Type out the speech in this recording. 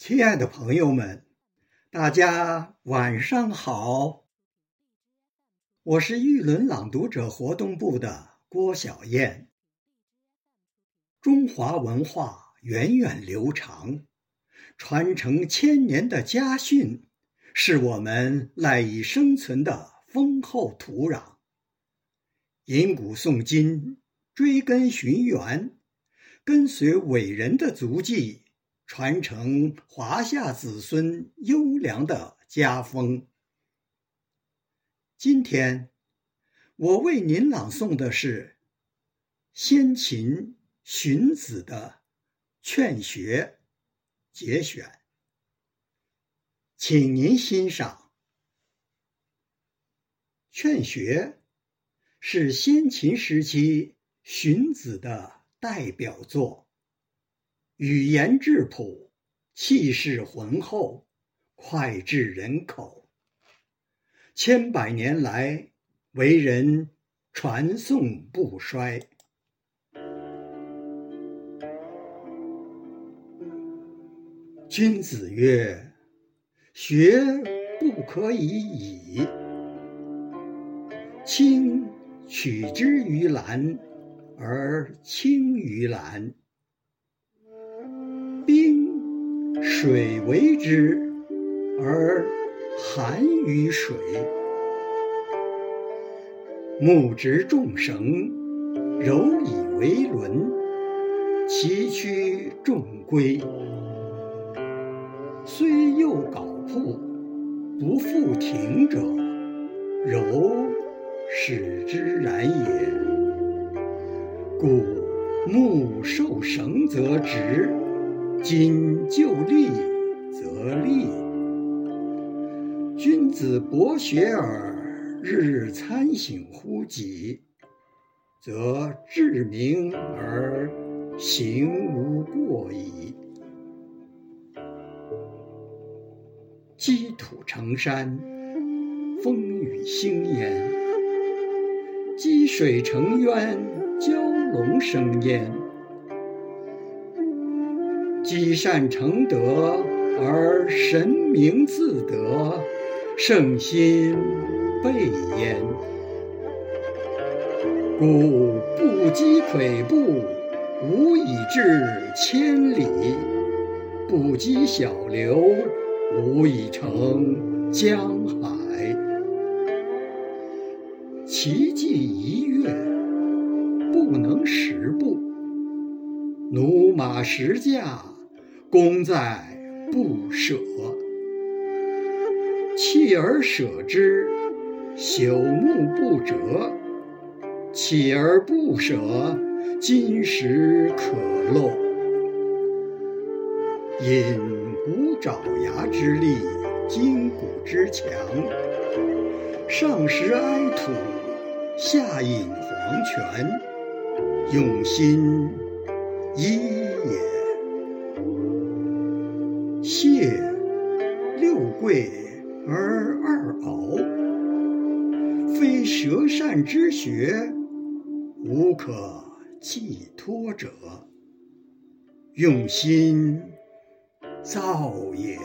亲爱的朋友们，大家晚上好。我是玉轮朗读者活动部的郭晓燕。中华文化源远流长，传承千年的家训，是我们赖以生存的丰厚土壤。吟古诵今，追根寻源，跟随伟人的足迹。传承华夏子孙优良的家风。今天，我为您朗诵的是先秦荀子的《劝学》节选，请您欣赏。《劝学》是先秦时期荀子的代表作。语言质朴，气势浑厚，脍炙人口。千百年来，为人传颂不衰。君子曰：“学不可以已。青取之于蓝而青于蓝。”水为之，而寒于水；木直众绳，柔以为轮，崎岖重规。虽幼槁铺，不复挺者，柔使之然也。故木受绳则直。今就利则利，君子博学而日日参省乎己，则志明而行无过矣。积土成山，风雨兴焉；积水成渊，蛟龙生焉。积善成德而神明自得，圣心备焉。故不积跬步，无以至千里；不积小流，无以成江海。骐骥一跃，不能十步；驽马十驾。功在不舍，弃而舍之，朽木不折；弃而不舍，金石可镂。引无爪牙之力，筋骨之强；上食埃土，下饮黄泉，用心一也。谢六跪而二敖，非舌善之学，无可寄托者，用心造也。